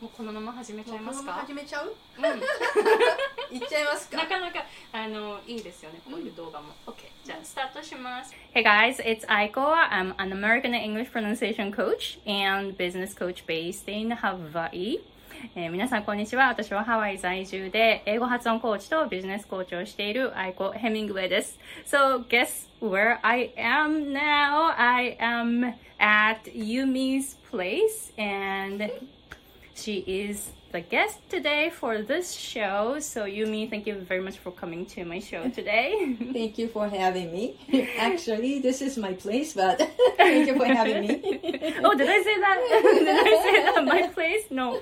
もうこのまま始めちゃいますか始めちゃううんいっちゃいますかなかなかあのいいですよね、こういう動画も。OK、じゃあスタートします。Hey guys, it's Aiko. I'm an American English pronunciation coach and business coach based in Hawaii. えー皆さんこんにちは。私はハワイ在住で英語発音コーチとビジネスコーチをしているアイコ・ヘミングウェイです。So guess where I am now? I am at Yumi's place and she is the guest today for this show. So Yumi, thank you very much for coming to my show today. Thank you for having me. Actually, this is my place, but thank you for having me. oh, did I say that? did I say that? My place? No.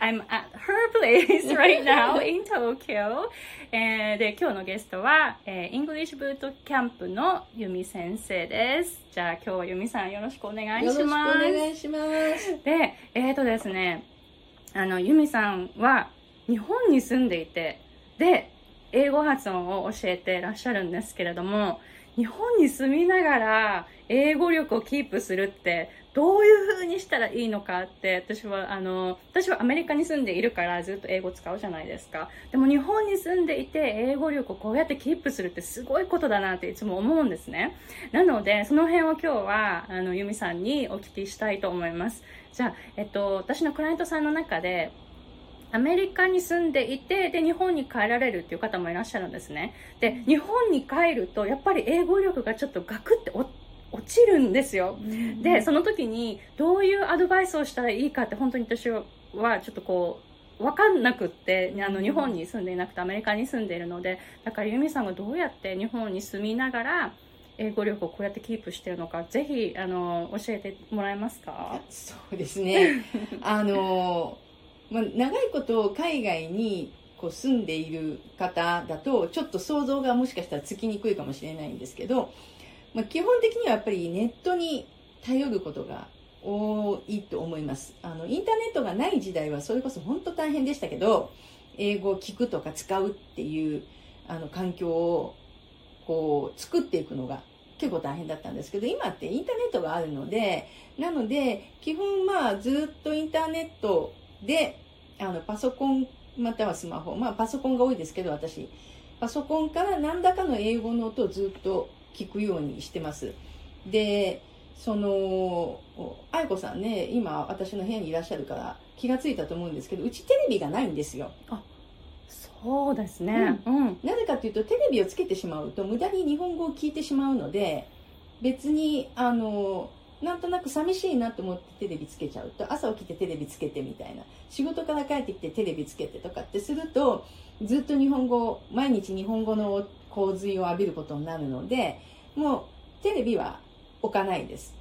I'm at her place right now in Tokyo. えーで、今日のゲストは、えー、イングリッシュブートキャンプのユミ先生です。じゃあ今日はユミさんよろしくお願いよろしくおします。願いします。で、えっ、とですね、 あの、ユミさんは日本に住んでいて、で、英語発音を教えてらっしゃるんですけれども、日本に住みながら英語力をキープするって、どういう風にしたらいいのかって、私は、あの、私はアメリカに住んでいるからずっと英語使うじゃないですか。でも日本に住んでいて英語力をこうやってキープするってすごいことだなっていつも思うんですね。なので、その辺を今日は、あの、ユミさんにお聞きしたいと思います。じゃあ、えっと、私のクライアントさんの中で、アメリカに住んでいて、で、日本に帰られるっていう方もいらっしゃるんですね。で、日本に帰ると、やっぱり英語力がちょっとガクって落落ちるんですよ。で、その時に、どういうアドバイスをしたらいいかって、本当に私はちょっとこう、わかんなくって、あの、日本に住んでいなくてアメリカに住んでいるので、だからユミさんがどうやって日本に住みながら、英語力をこうやってキープしてるのか、ぜひ、あの、教えてもらえますか？そうですね。あの、まあ、長いこと海外にこう住んでいる方だと、ちょっと想像がもしかしたらつきにくいかもしれないんですけど、まあ、基本的にはやっぱりネットに頼ることが多いと思います。あの、インターネットがない時代はそれこそ本当大変でしたけど、英語を聞くとか使うっていう、あの、環境を、こう、作っていくのが結構大変だったんですけど、今ってインターネットがあるので、なので、基本まあずっとインターネットで、あの、パソコンまたはスマホ、まあパソコンが多いですけど、私、パソコンから何らかの英語の音をずっと聞くようにしてます。で、その、愛子さんね、今私の部屋にいらっしゃるから気がついたと思うんですけど、うちテレビがないんですよ。そうですね。うん。なぜかというと、テレビをつけてしまうと、無駄に日本語を聞いてしまうので、別に、あの、なんとなく寂しいなと思ってテレビつけちゃうと、朝起きてテレビつけてみたいな、仕事から帰ってきてテレビつけてとかってすると、ずっと日本語、毎日日本語の洪水を浴びることになるので、もうテレビは置かないです。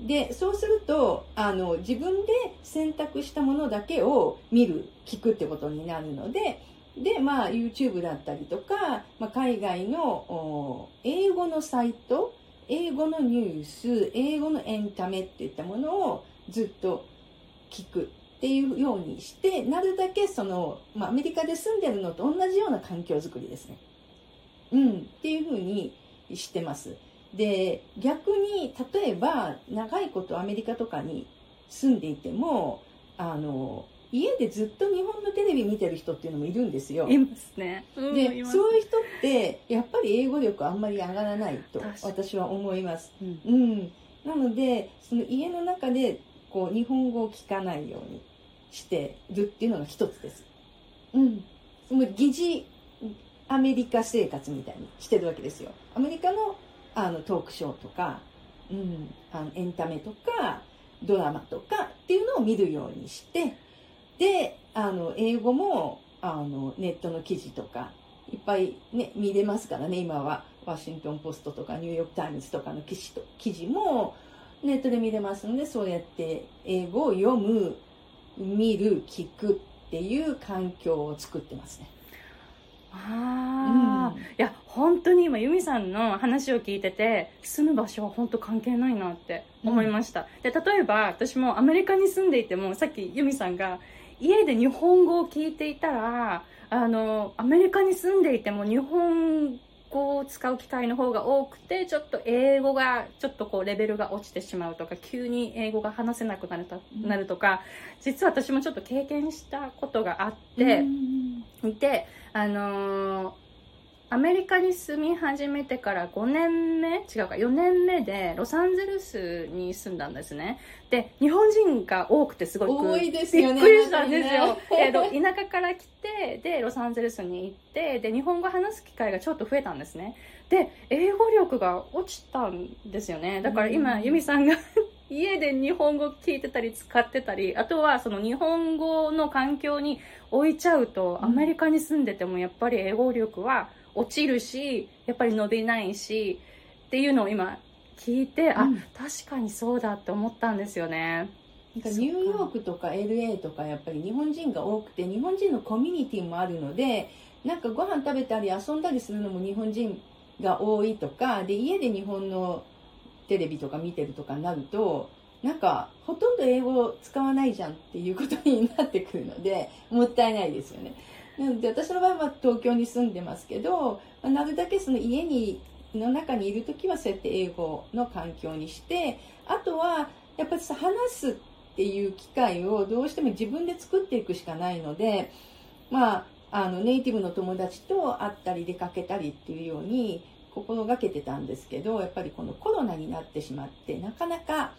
で、そうすると、あの、自分で選択したものだけを見る、聞くってことになるので、で、まあ、YouTube だったりとか、まあ、海外の英語のサイト、英語のニュース、英語のエンタメっていったものをずっと聞くっていうようにして、なるだけその、まあ、アメリカで住んでるのと同じような環境づくりですね。うん、っていうふうにしてます。で、逆に、例えば、長いことアメリカとかに住んでいても、あの、家でずっと日本のテレビ見てる人っていうのもいるんですよ。いますね。うんで、そういう人って、やっぱり英語力あんまり上がらないと私は思います。うんうん。なので、その家の中で、こう、日本語を聞かないようにしてるっていうのが一つです。うん。つまり、疑似アメリカ生活みたいにしてるわけですよ。アメリカの、あの、トークショーとか、うん、あのエンタメとか、ドラマとかっていうのを見るようにして、で、あの、英語も、あの、ネットの記事とか、いっぱいね、見れますからね、今は。ワシントンポストとかニューヨークタイムズとかの記事と記事もネットで見れますので、そうやって英語を読む、見る、聞くっていう環境を作ってますね。ああ、いや本当に今ユミさんの話を聞いてて住む場所は本当関係ないなって思いました、で例えば私もアメリカに住んでいてもさっきユミさんが家で日本語を聞いていたらあのアメリカに住んでいても日本語を使う機会の方が多くて、ちょっと英語が、ちょっとこうレベルが落ちてしまうとか、急に英語が話せなくなると,、なるとか、実は私もちょっと経験したことがあって、いて、あのーアメリカに住み始めてから5年目？違うか。4年目でロサンゼルスに住んだんですね。で日本人が多くてすごく多いですよねびっくりしたんですよ。なん、えーと田舎から来てでロサンゼルスに行ってで日本語話す機会がちょっと増えたんですね。で英語力が落ちたんですよね。だから今、うん。由美さんが家で日本語聞いてたり使ってたりあとはその日本語の環境に置いちゃうとうん。アメリカに住んでてもやっぱり英語力は落ちるしやっぱり伸びないしっていうのを今聞いて、あうん。確かにそうだって思ったんですよね。なんかニューヨークとか LA とかやっぱり日本人が多くて日本人のコミュニティもあるのでなんかご飯食べたり遊んだりするのも日本人が多いとかで家で日本のテレビとか見てるとかになるとなんかほとんど英語使わないじゃんっていうことになってくるので もったいないですよね。なので私の場合は東京に住んでますけどまあなるだけその家にの中にいる時はそうやって英語の環境にしてあとはやっぱり話すっていう機会をどうしても自分で作っていくしかないのでまああのネイティブの友達と会ったり出かけたりっていうように心がけてたんですけどやっぱりこのコロナになってしまってなかなか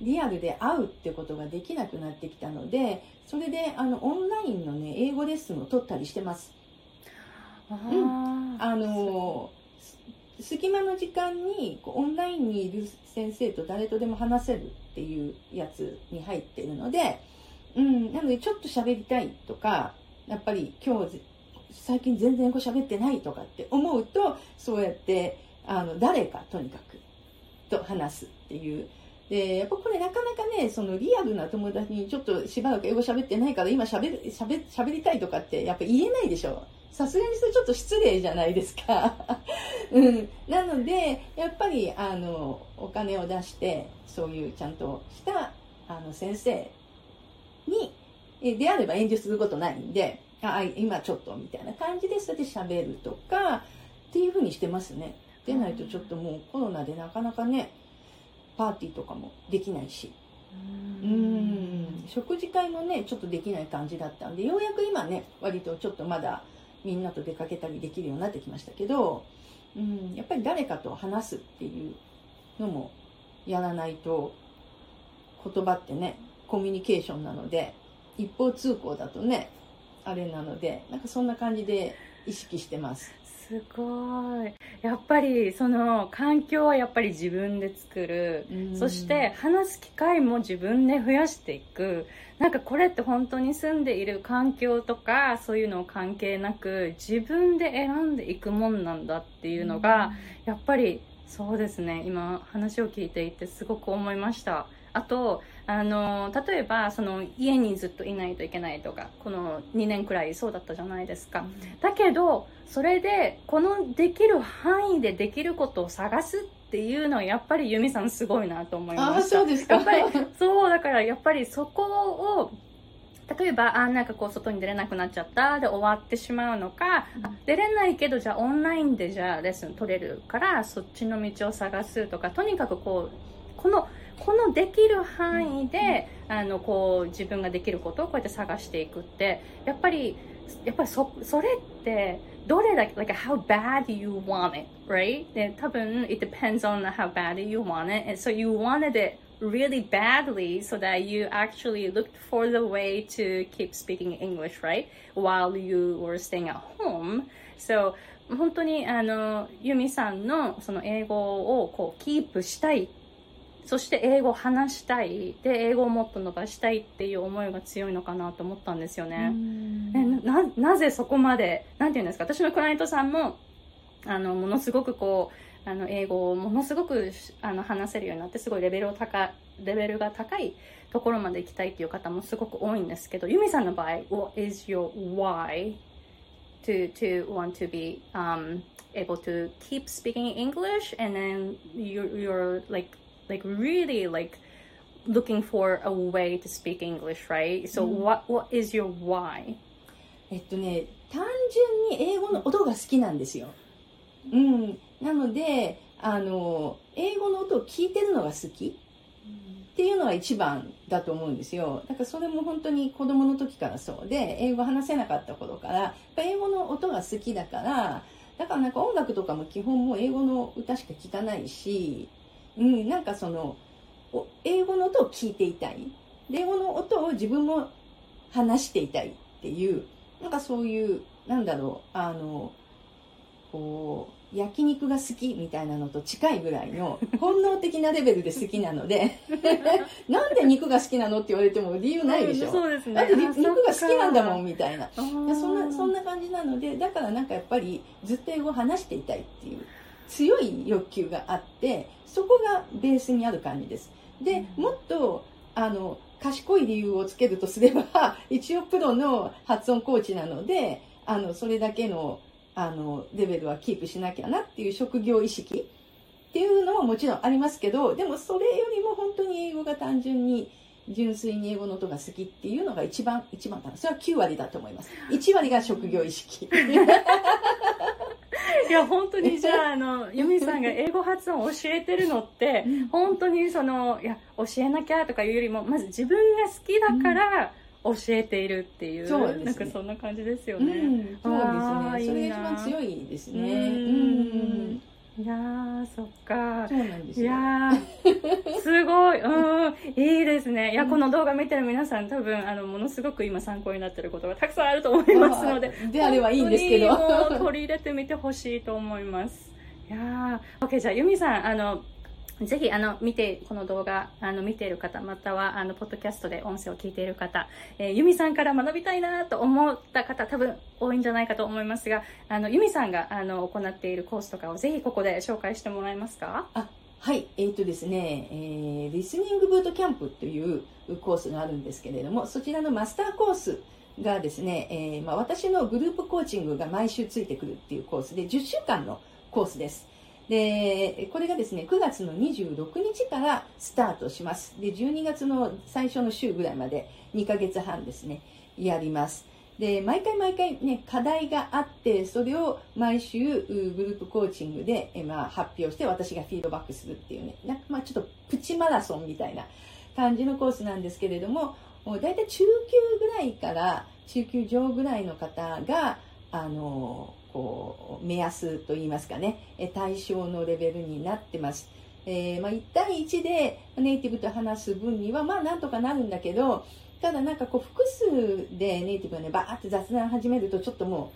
リアルで会うってことができなくなってきたのでそれであのオンラインのね英語レッスンを取ったりしてます。ああのす隙間の時間にこうオンラインにいる先生と誰とでも話せるっていうやつに入ってるので、うん、なのでちょっと喋りたいとかやっぱり今日ぜ最近全然英語喋ってないとかって思うとそうやってあの誰かとにかくと話すっていうでやっぱこれなかなかねそのリアルな友達にちょっとしばらく英語喋ってないから今喋る喋喋りたいとかってやっぱ言えないでしょさすがにそれちょっと失礼じゃないですか。うん。なので、やっぱり、あの、お金を出して、そういうちゃんとした、あの、先生に、であれば遠慮することないんで、あ、あ今ちょっと、みたいな感じで、それで喋るとか、っていうふうにしてますね。でないとちょっともうコロナでなかなかね、パーティーとかもできないし。ううん食事会もねちょっとできない感じだったんでようやく今ね割とちょっとまだみんなと出かけたりできるようになってきましたけど、うん、やっぱり誰かと話すっていうのもやらないと言葉ってねコミュニケーションなので一方通行だとねあれなのでなんかそんな感じで意識してます。すごい。やっぱりその環境はやっぱり自分で作る。そして話す機会も自分で増やしていく。なんかこれって本当に住んでいる環境とかそういうの関係なく自分で選んでいくもんなんだっていうのが、やっぱりそうですね。今話を聞いていてすごく思いましたあとあの例えばその家にずっといないといけないとかこの2年くらいそうだったじゃないですか。だけどそれでこのできる範囲でできることを探すっていうのはやっぱり由美さんすごいなと思いああました。そうですか。やっぱりそうだからやっぱりそこを例えばあなんかこう外に出れなくなっちゃったで終わってしまうのか、うん。あ出れないけどじゃあオンラインでじゃあレッスン取れるからそっちの道を探すとかとにかくこうこのこのできる範囲で、あのこう自分ができることをこうやって探していくってやっぱりやっぱりそそれってどれだけ like how bad you want it right で多分 it depends on how bad you want it. So you wanted it really badly so that you actually looked for the way to keep speaking English right while you were staying at home so 本当にあのユミさんのその英語をこうキープしたいそして英語を話したい。で英語をもっと伸ばしたいっていう思いが強いのかなと思ったんですよね。えななぜそこまでなんていうんですか。私のクライアントさんもあのものすごくこうあの英語をものすごくあの話せるようになってすごいレベルを高レベルが高いところまで行きたいっていう方もすごく多いんですけどユミさんの場合 What is your why to to want to be um, able to keep speaking English and then you're, you're like like really like looking for a way to speak English right? So うん what what is your why? えっとね単純に英語の音が好きなんですよ。うん、なのであの英語の音を聞いてるのが好きっていうのが一番だと思うんですよ。だからそれも本当に子供の時からそうで英語話せなかった頃から英語の音が好きだからだからなんか音楽とかも基本もう英語の歌しか聴かないし、うん、なんかそのお英語の音を聞いていたい。で英語の音を自分も話していたいっていうなんかそういうなんだろうあのこう焼肉が好きみたいなのと近いぐらいの本能的なレベルで好きなので なんで肉が好きなのって言われても理由ないでしょ、そうですね。だって肉が好きなんだもんんみたいな。そんなそんな感じなのでだからなんかやっぱりずっと英語を話していたいっていう強い欲求があってそこがベースにある感じです。でもっとあの賢い理由をつけるとすれば 一応プロの発音コーチなのであのそれだけのあのレベルはキープしなきゃなっていう職業意識っていうのももちろんありますけどでもそれよりも本当に英語が単純に純粋に英語の音が好きっていうのが一番一番かな。それは9割だと思います。1割が職業意識 いや本当に じゃああの由美さんが英語発音を教えてるのって本当にそのいや教えなきゃとかいうよりもまず自分が好きだから教えているっていう、そうですね。なんかそんな感じですようん、ね。そうですね。それが一番強いですね。うん。うんいやーそっか。そうなんですよ。いやーすごい、うん、いいですね。いや、この動画見てる皆さん、多分、あの、ものすごく今参考になってることがたくさんあると思いますので、であればいいんですけど。取り入れてみてほしいと思います。いやー、OK、じゃあ、ユミさん、あの、ぜひ、あの、見て、この動画、あの、見ている方、または、あの、ポッドキャストで音声を聞いている方、えーユミさんから学びたいなと思った方、多分、多いんじゃないかと思いますが、あの、ユミさんが、あの、行っているコースとかを、ぜひここで紹介してもらえますか？はい、えーとですね、えーリスニングブートキャンプというコースがあるんですけれども、そちらのマスターコースがですね、えーまあ、私のグループコーチングが毎週ついてくるっていうコースで、10週間のコースです。で、これがですね、9月の26日からスタートします。で、12月の最初の週ぐらいまで2ヶ月半ですね、やります。で、毎回毎回ね、課題があって、それを毎週グループコーチングで、えまあ、発表して私がフィードバックするっていうね、なんかまあちょっとプチマラソンみたいな感じのコースなんですけれども、大体中級ぐらいから中級上ぐらいの方が、あの、こう、目安といいますかね、対象のレベルになってます。えーまあ、1対1でネイティブと話す分には、まあなんとかなるんだけど、ただなんかこう複数でネイティブがねバーって雑談始めるとちょっとも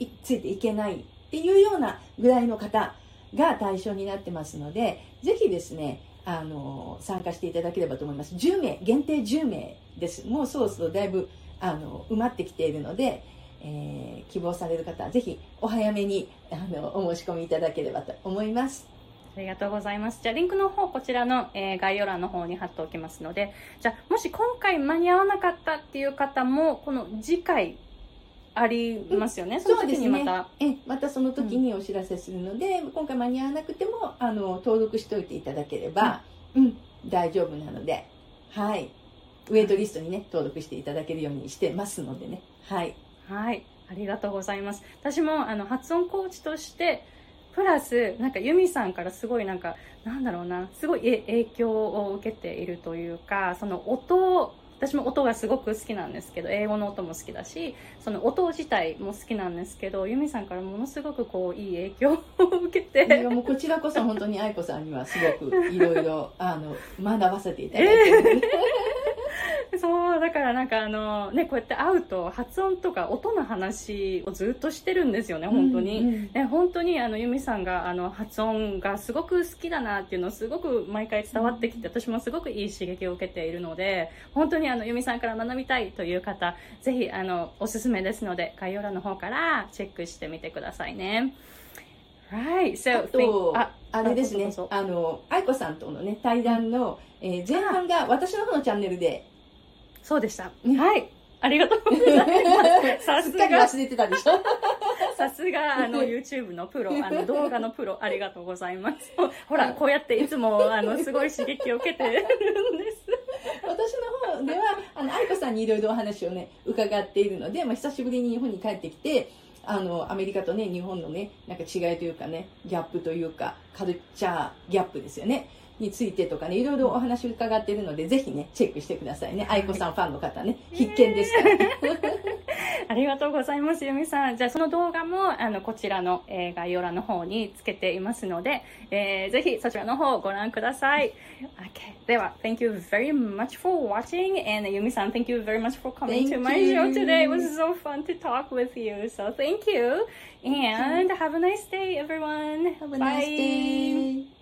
うついていけないっていうようなぐらいの方が対象になってますのでぜひですねあの参加していただければと思います。10名限定10名です。もうそろそろだいぶあの埋まってきているので、えー希望される方はぜひお早めにあのお申し込みいただければと思いますありがとうございます。じゃあ、リンクの方、こちらの、えー概要欄の方に貼っておきますので、じゃあ、もし今回間に合わなかったっていう方も、この次回、ありますよね？その時にまた。えまたその時にお知らせするので、今回間に合わなくてもあの登録しておいていただければ、うん大丈夫なので、はい、ウェイトリストにね登録していただけるようにしてますのでね、はい、はい。ありがとうございます。私も、あの、発音コーチとして、プラス、なんか、ユミさんからすごいなんか、なんだろうな、すごいえ影響を受けているというか、その音を、私も音がすごく好きなんですけど、英語の音も好きだし、その音自体も好きなんですけど、ユミさんからものすごくこう、いい影響を受けて、もうこちらこそ本当に愛子さんにはすごくいろいろあの学ばせていただいてる、そう、だからなんかあの、ね、こうやって会うと発音とか音の話をずっとしてるんですよね、本当に。うん。うんね、本当にあのユミさんがあの発音がすごく好きだなっていうのをすごく毎回伝わってきて、私もすごくいい刺激を受けているので本当にあのユミさんから学びたいという方ぜひあのおすすめですので概要欄の方からチェックしてみてくださいね。Right, so あと think- あれですね。あの愛子さんとのね対談の、えー前半が私の方のチャンネルでそうでした。ねはい。ありがとうございます。さ すすが、っかり忘れてたでしょさすが、あの、YouTube のプロ、あの、動画のプロ、ありがとうございます。ほら、こうやっていつも、あの、すごい刺激を受けてるんです。私の方ではあの愛子さんにいろいろお話をね伺っているので、まあ、久しぶりに日本に帰ってきてあのアメリカとね日本のねなんか違いというかねギャップというかカルチャーギャップですよねについてとかねいろいろお話伺っているのでぜひねチェックしてくださいね愛子さんファンの方ね必見ですからありがとうございます、ゆみさん。じゃあ、その動画も、あの、こちらの、えー概要欄の方につけていますので、えーぜひそちらの方をご覧ください。Okay. では、Thank you very much for watching. And ゆみさん、Thank you very much for coming to my show today. It was so fun to talk with you. So, thank you. And have a nice day, everyone. Have a Bye. nice day